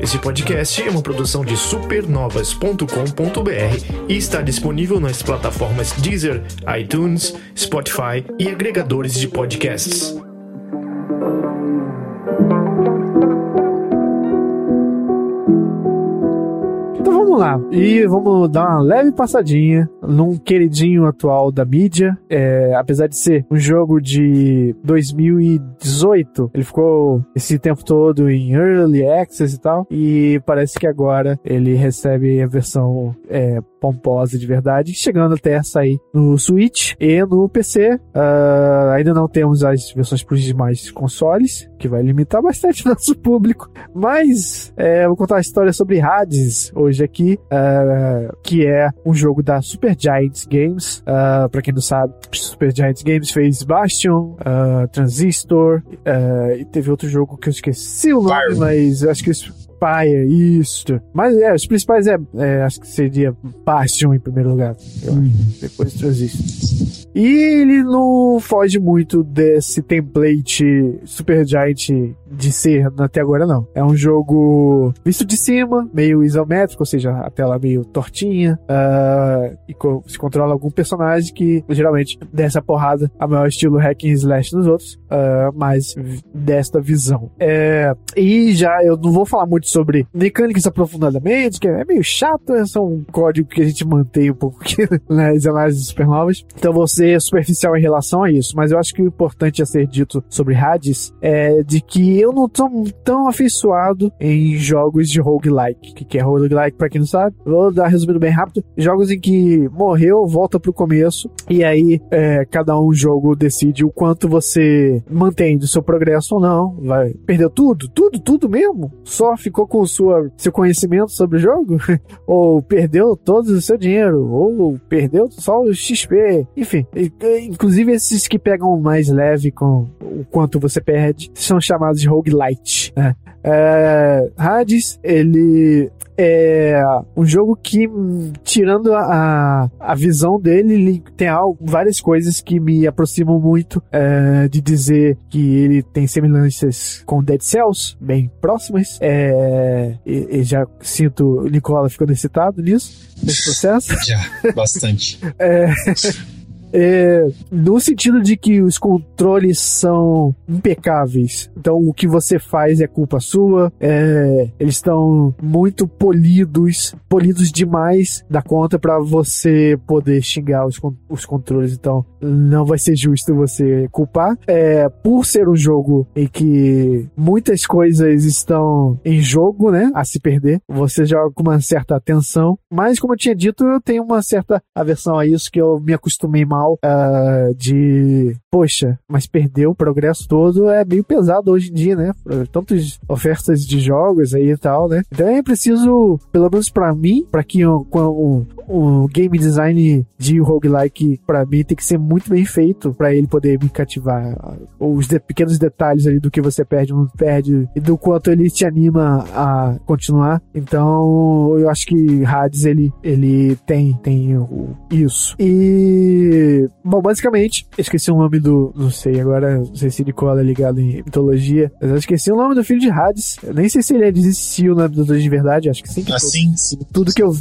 Esse podcast é uma produção de supernovas.com.br e está disponível nas plataformas Deezer, iTunes, Spotify e agregadores de podcasts. Então vamos lá. E vamos dar uma leve passadinha num queridinho atual da mídia. É, apesar de ser um jogo de 2018, ele ficou esse tempo todo em Early Access e tal. E parece que agora ele recebe a versão é, pomposa de verdade, chegando até a sair no Switch e no PC. Uh, ainda não temos as versões para os demais consoles, que vai limitar bastante nosso público. Mas é, vou contar a história sobre Hades hoje aqui, uh, que é um jogo da Super Giants Games. Uh, para quem não sabe, Super Giants Games fez Bastion, Transistor e teve outro jogo que eu esqueci o nome, Fire. mas eu acho que Spire, isso. Mas é, os principais é, é acho que seria Bastion em primeiro lugar. Uhum. Depois Transistor. E ele não foge muito desse template Super Giant de ser até agora, não. É um jogo visto de cima, meio isométrico, ou seja, a tela meio tortinha, uh, e co se controla algum personagem que geralmente dessa porrada a maior estilo hack and slash nos outros, uh, mas desta visão. É, e já eu não vou falar muito sobre mecânicas aprofundadamente, que é meio chato, é só um código que a gente mantém um pouco aqui nas análises supernovas. Então vou ser superficial em relação a isso, mas eu acho que o importante a ser dito sobre Hades é de que eu não tô tão afeiçoado em jogos de roguelike. O que é roguelike, pra quem não sabe? Vou dar resumido bem rápido. Jogos em que morreu, volta pro começo, e aí é, cada um jogo decide o quanto você mantém do seu progresso ou não. Vai. Perdeu tudo? Tudo, tudo mesmo? Só ficou com sua, seu conhecimento sobre o jogo? ou perdeu todo o seu dinheiro? Ou perdeu só o XP? Enfim, inclusive esses que pegam mais leve com o quanto você perde são chamados de roguelite. Né? É, Hades, ele é um jogo que, tirando a, a visão dele, ele tem algo, várias coisas que me aproximam muito é, de dizer que ele tem semelhanças com Dead Cells, bem próximas. É, e, e já sinto o Nicola ficando excitado nisso, nesse processo. Já, bastante. é, é, no sentido de que os controles são impecáveis. Então o que você faz é culpa sua. É, eles estão muito polidos, polidos demais da conta para você poder xingar os, os controles. Então não vai ser justo você culpar. É, por ser um jogo em que muitas coisas estão em jogo, né, a se perder, você joga com uma certa atenção. Mas como eu tinha dito, eu tenho uma certa aversão a isso que eu me acostumei mal uh, de, poxa, mas perdeu o progresso todo é meio pesado hoje em dia, né? Tantas ofertas de jogos aí e tal, né? Então é preciso, pelo menos para mim, para que um, um, um, game design de roguelike, para mim, tem que ser muito bem feito para ele poder me cativar. Os de, pequenos detalhes ali do que você perde ou não perde e do quanto ele te anima a continuar. Então, eu acho que Hades, ele, ele tem, tem isso. E bom, basicamente, esqueci o nome do. Não sei, agora não sei se Nicola é ligado em mitologia, mas eu esqueci o nome do filho de Hades. Eu nem sei se ele existiu na mitologia de verdade, acho que sim. Que assim, sim. Tudo que eu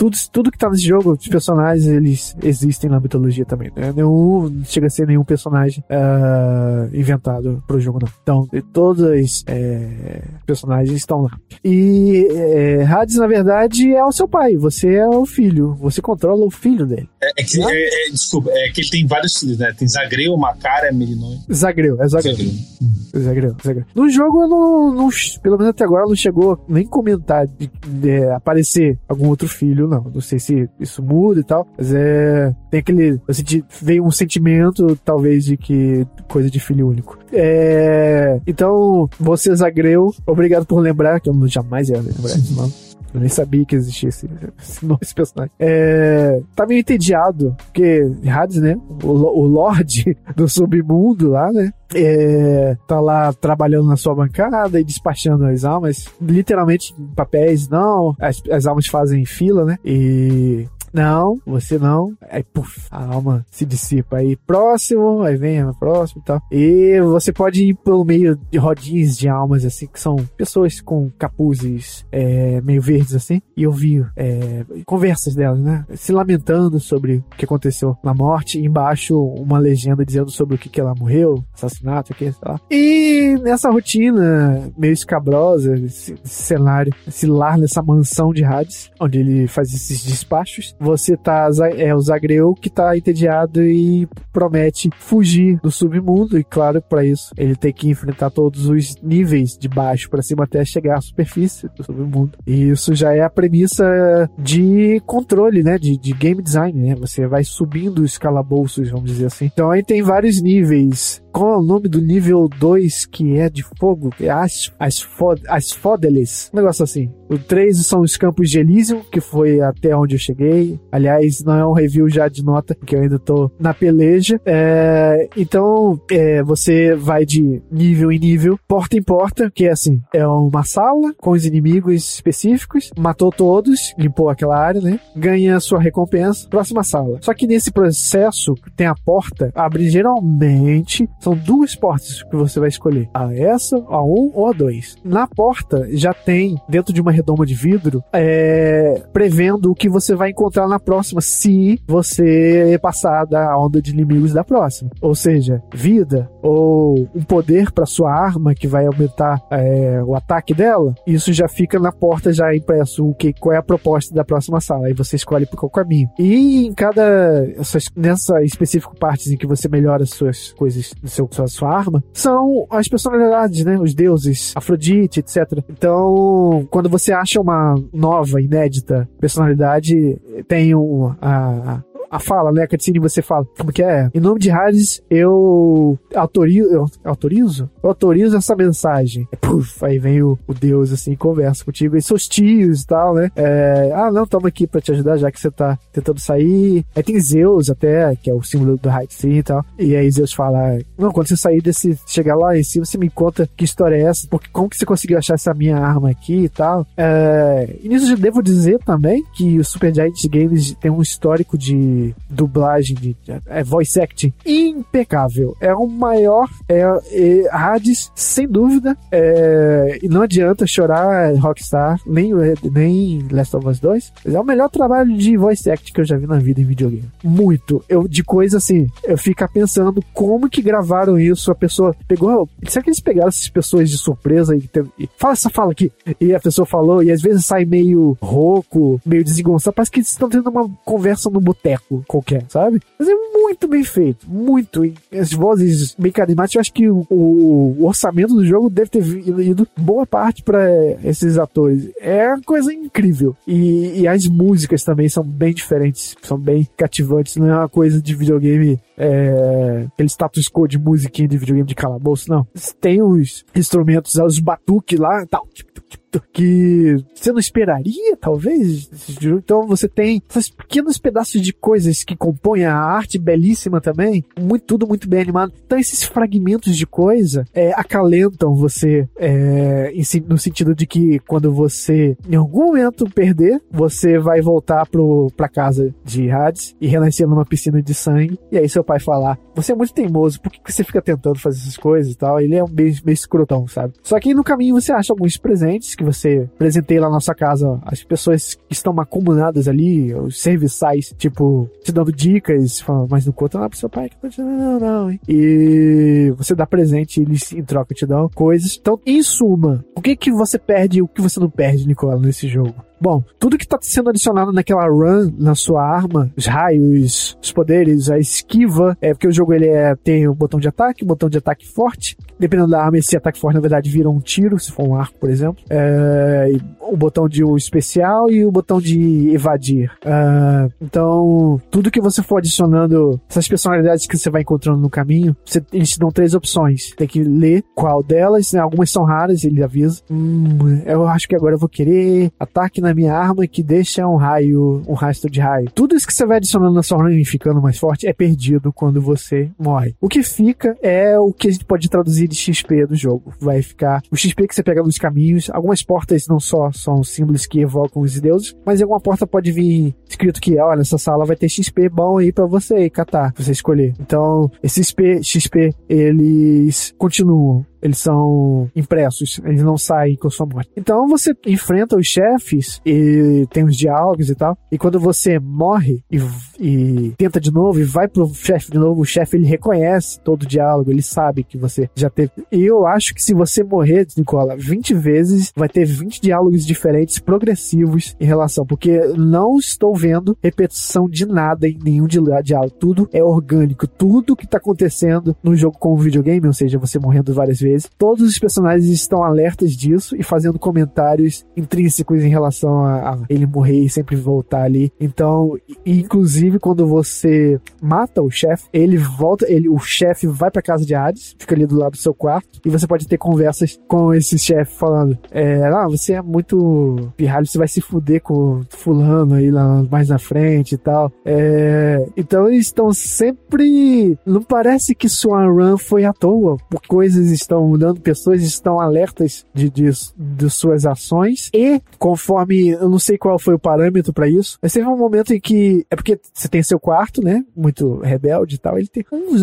tudo, tudo que tá nesse jogo, os personagens, eles existem na mitologia também. Né? Nenhum chega a ser nenhum personagem uh, inventado pro jogo, não. Então, todos os é, personagens estão lá. E é, Hades, na verdade, é o seu pai. Você é o filho. Você controla o filho dele. É, é que, é, é, desculpa, é que ele tem vários filhos, né? Tem Zagreu, Macara, Melinoi. Zagreu, é Zagreu. Zagreu. Zagreu, Zagreu. No jogo, não, não, pelo menos até agora, não chegou nem comentar de, de aparecer algum outro filho não. Não sei se isso muda e tal, mas é. Tem aquele. Assim, veio um sentimento, talvez, de que coisa de filho único. É. Então, você, Zagreu, obrigado por lembrar, que eu jamais ia lembrar esse nome. Eu nem sabia que existia esse, esse, esse personagem. É, tá meio entediado, porque Hades, né? O, o Lorde do submundo lá, né? É, tá lá trabalhando na sua bancada e despachando as almas, literalmente papéis, não. As, as almas fazem fila, né? E Não, você não. Aí, puf, a alma se dissipa. Aí, próximo, aí vem próximo e tal. E você pode ir pelo meio de rodinhas de almas, assim, que são pessoas com capuzes é, meio verdes, assim. E eu vi é, conversas delas, né? Se lamentando sobre o que aconteceu na morte. Embaixo, uma legenda dizendo sobre o que, que ela morreu, assassinato, aqui, sei lá. E nessa rotina meio escabrosa, esse cenário, esse lar nessa mansão de Hades, onde ele faz esses despachos, você tá, é o Zagreu que tá entediado e promete fugir do submundo, e claro, para isso ele tem que enfrentar todos os níveis de baixo para cima até chegar à superfície do submundo. E isso já é a premissa de controle, né, de, de game design, né? Você vai subindo os calabouços, vamos dizer assim. Então aí tem vários níveis qual é o nome do nível 2 que é de fogo? É as, as, as Fodeles. Um negócio assim. O 3 são os campos de Elysium, que foi até onde eu cheguei. Aliás, não é um review já de nota, porque eu ainda tô na peleja. É, então, é, você vai de nível em nível, porta em porta, que é assim: é uma sala com os inimigos específicos, matou todos, limpou aquela área, né? Ganha sua recompensa, próxima sala. Só que nesse processo, tem a porta, abre geralmente são duas portas que você vai escolher: a essa, a 1 ou a 2. Na porta já tem, dentro de uma redoma de vidro, é, prevendo o que você vai encontrar na próxima, se você passar da onda de inimigos da próxima. Ou seja, vida ou um poder para sua arma que vai aumentar é, o ataque dela. Isso já fica na porta já impresso o que qual é a proposta da próxima sala. Aí você escolhe por qual caminho. E em cada nessa específica parte em que você melhora as suas coisas seu, sua, sua arma, são as personalidades, né? Os deuses, Afrodite, etc. Então, quando você acha uma nova, inédita personalidade, tem um, a, a fala, né? A cutscene você fala, como que é? Em nome de Hades, eu autorizo, eu autorizo? Eu autorizo essa mensagem. Puf, aí vem o, o Deus, assim, conversa contigo, e seus tios e tal, né? É, ah, não, toma aqui pra te ajudar, já que você tá tentando sair. Aí tem Zeus até, que é o símbolo do Hades e tal. E aí Zeus fala, não, quando você sair desse, chegar lá em cima, você me conta que história é essa, porque como que você conseguiu achar essa minha arma aqui e tal. É, e nisso eu devo dizer também que o Super Giant Games tem um histórico de dublagem, de é, voice acting impecável. É o maior, é, é Hades, sem dúvida. É, e não adianta chorar Rockstar, nem, nem Last of Us 2. É o melhor trabalho de voice acting que eu já vi na vida em videogame. Muito. Eu, de coisa assim, eu fico pensando como que gravaram isso. A pessoa pegou. Será que eles pegaram essas pessoas de surpresa e, e fala essa fala aqui? E a pessoa falou, e às vezes sai meio rouco, meio desengonçado. Parece que eles estão tendo uma conversa no boteco qualquer, sabe? Mas é muito bem feito, muito. As vozes bem carismáticas, eu acho que o, o, orçamento do jogo deve ter ido boa parte para esses atores. É uma coisa incrível. E, e, as músicas também são bem diferentes, são bem cativantes. Não é uma coisa de videogame, é, aquele status quo de musiquinha de videogame de calabouço, não. Tem os instrumentos, os batuques lá, tal, tipo, que você não esperaria, talvez. Então você tem esses pequenos pedaços de coisas que compõem a arte belíssima também, muito tudo muito bem animado. Então esses fragmentos de coisa é, acalentam você é, no sentido de que quando você em algum momento perder, você vai voltar pro, pra casa de Hades e renascer numa piscina de sangue. E aí seu pai falar: Você é muito teimoso, por que você fica tentando fazer essas coisas e tal? Ele é um meio, meio escrotão, sabe? Só que no caminho você acha alguns presentes que você presenteia lá na nossa casa, as pessoas que estão acumuladas ali, os serviçais, tipo, te dando dicas, falando, mas não conta lá pro seu pai que não, não, hein? E você dá presente, eles em troca te dão coisas. Então, em suma, o que que você perde e o que você não perde, Nicola, nesse jogo? Bom, tudo que está sendo adicionado naquela run na sua arma, os raios, os poderes, a esquiva, é porque o jogo ele é, tem o um botão de ataque, um botão de ataque forte. Dependendo da arma, esse ataque forte na verdade vira um tiro, se for um arco, por exemplo. É, o botão de um especial e o botão de evadir. Uh, então, tudo que você for adicionando, essas personalidades que você vai encontrando no caminho, você, eles te dão três opções. Tem que ler qual delas, né? algumas são raras, ele avisa. Hum, eu acho que agora eu vou querer ataque na na minha arma que deixa um raio, um rastro de raio. Tudo isso que você vai adicionando na sua arma e ficando mais forte é perdido quando você morre. O que fica é o que a gente pode traduzir de XP do jogo. Vai ficar o XP que você pega nos caminhos. Algumas portas não só são símbolos que evocam os deuses, mas alguma porta pode vir escrito que, olha, essa sala vai ter XP bom aí para você catar, pra você escolher. Então, esses XP, XP, eles continuam eles são impressos, eles não saem com sua morte. Então você enfrenta os chefes e tem os diálogos e tal. E quando você morre e, e tenta de novo e vai pro chefe de novo, o chefe ele reconhece todo o diálogo, ele sabe que você já teve. E eu acho que se você morrer, Nicola, 20 vezes, vai ter 20 diálogos diferentes, progressivos em relação, porque não estou vendo repetição de nada em nenhum diálogo. Tudo é orgânico, tudo que tá acontecendo no jogo com o videogame, ou seja, você morrendo várias vezes vezes. Todos os personagens estão alertas disso e fazendo comentários intrínsecos em relação a, a ele morrer e sempre voltar ali. Então, inclusive quando você mata o chefe, ele volta, ele, o chefe vai para casa de Hades, fica ali do lado do seu quarto e você pode ter conversas com esse chefe falando: é, ah, você é muito pirralho, você vai se fuder com fulano aí lá mais na frente e tal. É, então eles estão sempre. Não parece que Swan Run foi à toa, coisas estão estão mudando, pessoas estão alertas de, de, de suas ações e conforme, eu não sei qual foi o parâmetro para isso, mas teve um momento em que, é porque você tem seu quarto, né, muito rebelde e tal, ele tem um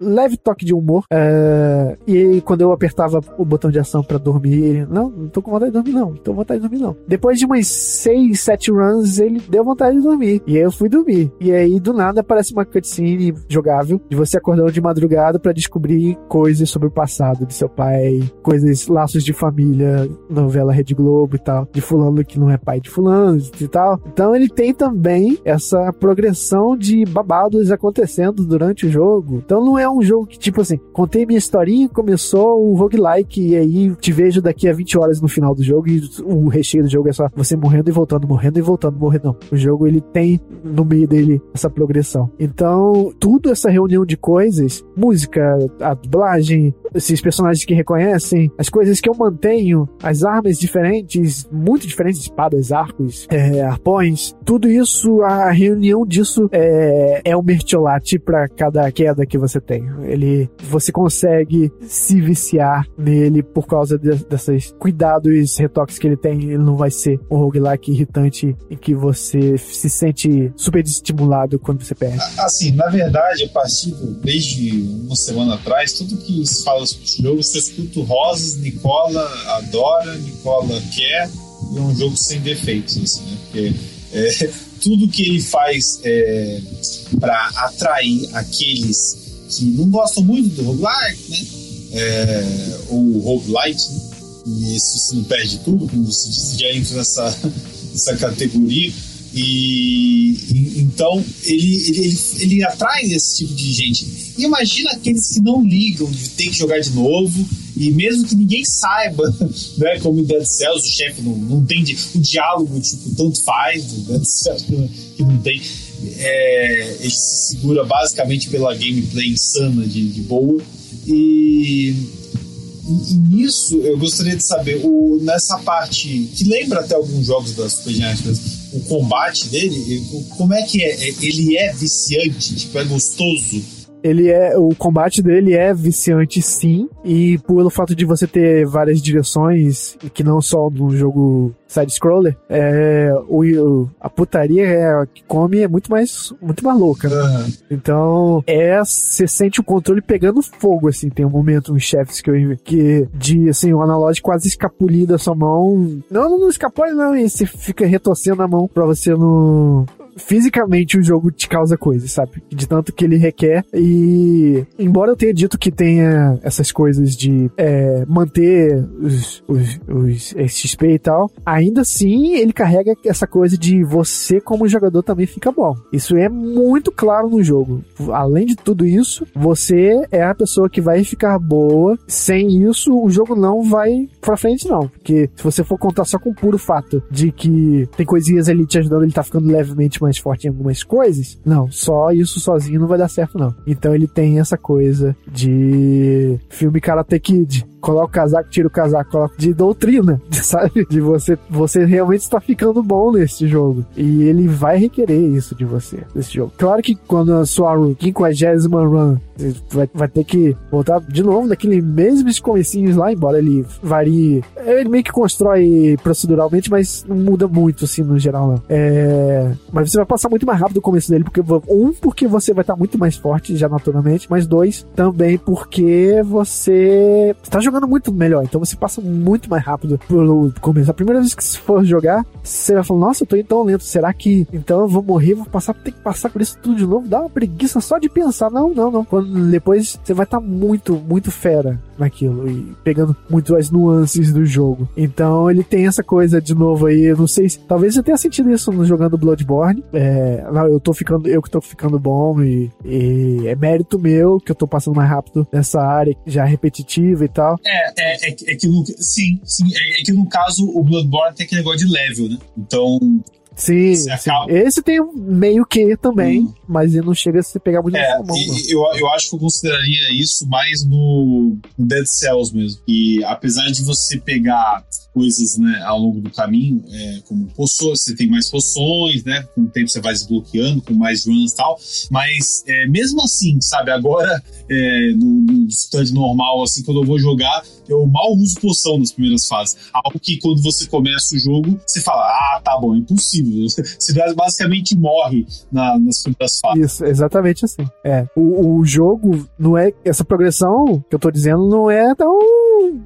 leve toque de humor, uh, e aí, quando eu apertava o botão de ação para dormir, ele, não, não tô com vontade de dormir não, não tô com vontade de dormir não. Depois de umas 6, 7 runs, ele deu vontade de dormir, e aí eu fui dormir. E aí, do nada, aparece uma cutscene jogável de você acordando de madrugada para descobrir coisas sobre o passado de seu pai, coisas, laços de família, novela Rede Globo e tal, de fulano que não é pai de fulano e tal. Então ele tem também essa progressão de babados acontecendo durante o jogo. Então não é um jogo que, tipo assim, contei minha historinha, começou o roguelike e aí te vejo daqui a 20 horas no final do jogo e o recheio do jogo é só você morrendo e voltando, morrendo e voltando, morrendo. Não. O jogo ele tem no meio dele essa progressão. Então, tudo essa reunião de coisas, música, a dublagem, esses personagens personagens que reconhecem, as coisas que eu mantenho, as armas diferentes, muito diferentes, espadas, arcos, é, arpões, tudo isso, a reunião disso é, é um mertiolate para cada queda que você tem. Ele, você consegue se viciar nele por causa de, desses cuidados, retoques que ele tem. Ele não vai ser um roguelike irritante em que você se sente super estimulado quando você perde. Assim, na verdade, a partir desde uma semana atrás, tudo que se fala sobre o jogo escuta Rosas, Nicola adora, Nicola quer, e é um jogo sem defeitos, assim, né? Porque é, tudo que ele faz é, para atrair aqueles que não gostam muito do roguelike, né? É, ou roguelite, né? e isso você não perde tudo, como você disse, já entra nessa, nessa categoria. E, e, então ele, ele, ele, atrai esse tipo de gente. E imagina aqueles que não ligam de ter que jogar de novo, e mesmo que ninguém saiba, né, como em Dead Cells, o chefe não, não tem o diálogo, tipo, tanto faz, do Dead Cells que não tem. É, ele se segura basicamente pela gameplay insana de, de boa. E, e, nisso eu gostaria de saber, o, nessa parte que lembra até alguns jogos da Super o combate dele, como é que é? Ele é viciante, tipo, é gostoso ele é o combate dele é viciante sim e pelo fato de você ter várias direções que não só no jogo side scroller é o, a putaria é, que come é muito mais muito mais louca né? uhum. então é você sente o controle pegando fogo assim tem um momento uns chefes que eu que de assim o analógico quase escapulir da sua mão não não escapou não e você fica retorcendo a mão para você não fisicamente o jogo te causa coisas, sabe? De tanto que ele requer. E embora eu tenha dito que tenha essas coisas de é, manter os, os, os XP e tal, ainda assim ele carrega essa coisa de você como jogador também fica bom. Isso é muito claro no jogo. Além de tudo isso, você é a pessoa que vai ficar boa. Sem isso, o jogo não vai pra frente, não. Porque se você for contar só com o puro fato de que tem coisinhas ali te ajudando, ele tá ficando levemente mais forte em algumas coisas, não, só isso sozinho não vai dar certo, não. Então ele tem essa coisa de filme Karate Kid coloca o casaco, tira o casaco, coloca de doutrina, sabe? De você, você realmente está ficando bom nesse jogo. E ele vai requerer isso de você, nesse jogo. Claro que quando a sua 50 run vai, vai ter que voltar de novo naquele mesmos comecinhos lá, embora ele varie. Ele meio que constrói proceduralmente, mas não muda muito, assim, no geral, não. É, mas você vai passar muito mais rápido o começo dele, porque um, porque você vai estar muito mais forte já naturalmente, mas dois, também porque você está jogando muito melhor, então você passa muito mais rápido pelo começo. A primeira vez que você for jogar, você vai falar, nossa, eu tô indo tão lento, será que então eu vou morrer, vou passar, ter que passar por isso tudo de novo? Dá uma preguiça só de pensar, não, não, não. Quando depois você vai estar muito, muito fera naquilo e pegando muito as nuances do jogo. Então ele tem essa coisa de novo aí, eu não sei se, talvez você tenha sentido isso jogando Bloodborne. É, não, eu tô ficando, eu que tô ficando bom e, e, é mérito meu que eu tô passando mais rápido nessa área já repetitiva e tal. É, é, é, é que no, sim, sim, é, é que no caso o Bloodborne tem aquele negócio de level, né? Então Sim, sim. Esse tem meio que também, hum. mas ele não chega a se pegar muito é, mão, eu, eu acho que eu consideraria isso mais no, no Dead Cells mesmo. E apesar de você pegar coisas né, ao longo do caminho, é, como poções, você tem mais poções, né? Com o tempo você vai desbloqueando, com mais runs e tal. Mas é, mesmo assim, sabe, agora é, no, no stand normal, assim, quando eu vou jogar, eu mal uso poção nas primeiras fases. Algo que quando você começa o jogo, você fala, ah, tá bom, é impossível. Você basicamente morre na, nas primeiras fases. Isso, exatamente assim. É. O, o jogo não é. Essa progressão que eu tô dizendo não é tão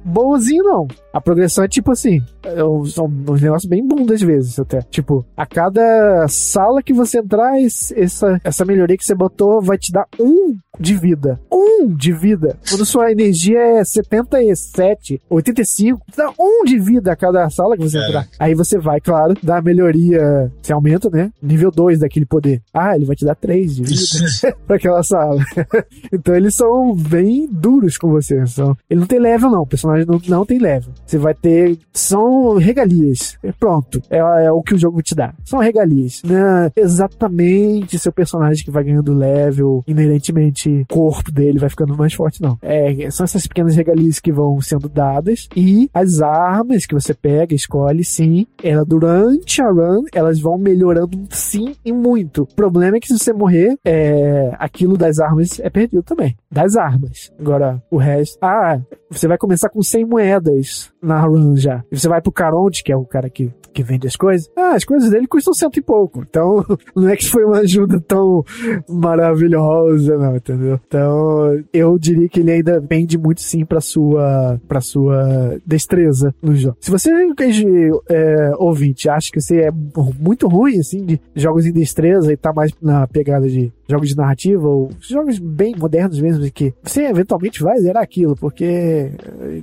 bonzinho, não. A progressão é tipo assim, é um, um negócio bem bom às vezes até. Tipo, a cada sala que você entrar, essa, essa melhoria que você botou vai te dar um de vida. Um de vida. Quando sua energia é 77, 85, dá um de vida a cada sala que você é. entrar. Aí você vai, claro, dar a melhoria. Você aumenta, né? Nível 2 daquele poder. Ah, ele vai te dar 3 de vida pra aquela sala. então eles são bem duros com você. São... Ele não tem level, não. O personagem não, não tem level. Você vai ter. São regalias. Pronto. É, é o que o jogo te dá. São regalias. Não é exatamente seu personagem que vai ganhando level inerentemente o corpo dele vai ficando mais forte, não. É, são essas pequenas regalias que vão sendo dadas e as armas que você pega, escolhe, sim, ela durante a run, elas vão melhorando sim e muito. O problema é que se você morrer, é, aquilo das armas é perdido também. Das armas. Agora, o resto. Ah, você vai começar com 100 moedas na run já. E você vai pro Caronte, que é o cara que, que vende as coisas. Ah, as coisas dele custam cento e pouco. Então, não é que foi uma ajuda tão maravilhosa, não, entendeu? Então, eu diria que ele ainda pende muito sim pra sua, pra sua destreza no jogo. Se você, é, ouvinte, acha que você é muito ruim, assim, de jogos em destreza e tá mais na pegada de jogos de narrativa ou jogos bem modernos mesmo, que você eventualmente vai zerar aquilo, porque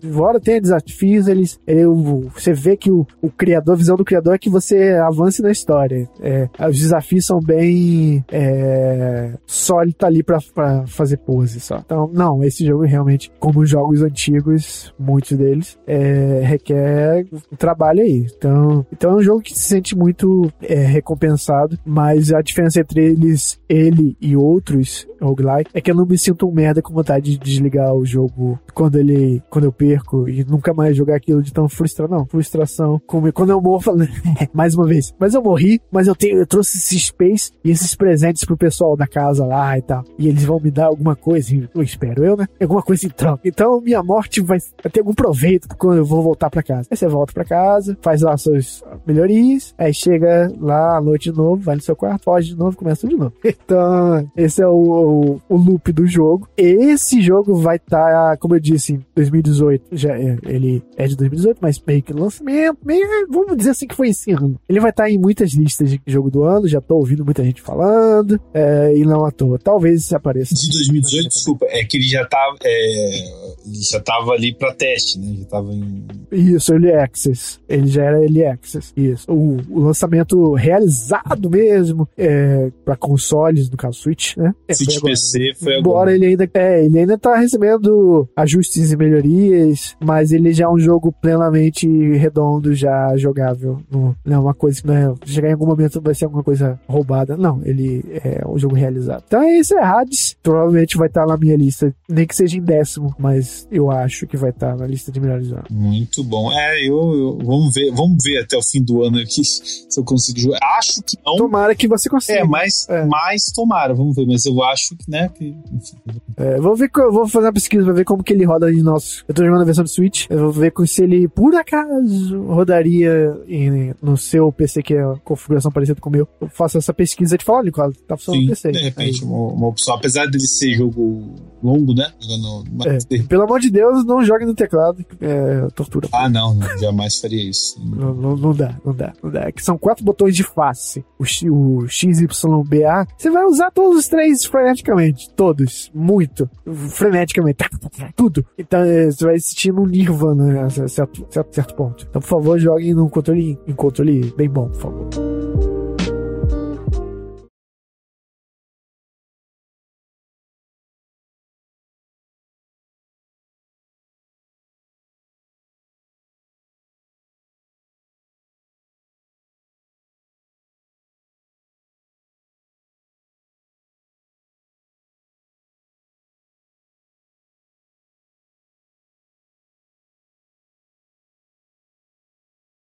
embora tenha desafios, eles, eu, você vê que o, o criador, a visão do criador é que você avance na história. É, os desafios são bem é, só ele tá ali pra, pra fazer pose só. Então, não, esse jogo realmente, como os jogos antigos, muitos deles, é, requer um trabalho aí. Então, então é um jogo que se sente muito é, recompensado, mas a diferença entre eles, ele e outros roguelike é que eu não me sinto um merda com vontade de desligar o jogo quando ele quando eu perco e nunca mais jogar aquilo de tão frustrado não frustração como quando eu morro falando mais uma vez mas eu morri mas eu tenho eu trouxe esse space e esses presentes pro pessoal da casa lá e tal e eles vão me dar alguma coisa eu espero eu né alguma coisa em troca então minha morte vai ter algum proveito quando eu vou voltar para casa aí você volta para casa faz lá suas melhorias aí chega lá à noite de novo vai no seu quarto foge de novo começa de novo então esse é o, o, loop do jogo. Esse jogo vai estar, tá, como eu disse, em 2018. Já é, ele é de 2018, mas meio que lançamento, meio, vamos dizer assim que foi esse ano. Ele vai estar tá em muitas listas de jogo do ano, já tô ouvindo muita gente falando, é, e não à toa. Talvez se apareça. De 2018, desculpa, é que ele já tava, é, ele já tava ali pra teste, né? Já tava em... Isso, Early Access. Ele já era Early Access. Isso. O, o lançamento realizado mesmo, é, pra consoles, no caso Switch, né? É, Switch foi PC foi agora. Embora ele ainda, é, ele ainda tá recebendo ajustes e melhorias 2, mas ele já é um jogo plenamente redondo, já jogável. Não, não é uma coisa que não é, chegar em algum momento vai ser alguma coisa roubada. Não, ele é um jogo realizado. Então é isso, é Hades. Provavelmente vai estar na minha lista, nem que seja em décimo, mas eu acho que vai estar na lista de melhores jogos. Muito bom. É, eu, eu, vamos ver, vamos ver até o fim do ano aqui se eu consigo jogar. Acho que não. Tomara que você consiga. É, mas, é. mas tomara, vamos ver. Mas eu acho que, né? Que, é, vou ver, vou fazer uma pesquisa pra ver como que ele roda em nosso. Eu tô jogando a versão do Switch. Eu vou ver se ele, por acaso, rodaria em, no seu PC, que é a configuração parecida com o meu. Eu faço essa pesquisa de falar, olha, tá funcionando no PC. De repente, uma, uma, opção. Apesar dele ser jogo longo, né? Jogando, é, pelo amor de Deus, não jogue no teclado. É tortura. Ah, não, não jamais faria isso. não, não, não, dá, não dá, não dá. É que são quatro botões de face. O, o XYBA. Você vai usar todos os três freneticamente. Todos. Muito. Freneticamente. Tudo. Então é, você vai assistir um Nirvana a certo, certo, certo ponto. Então, por favor, joguem num controle, em controle bem bom, por favor.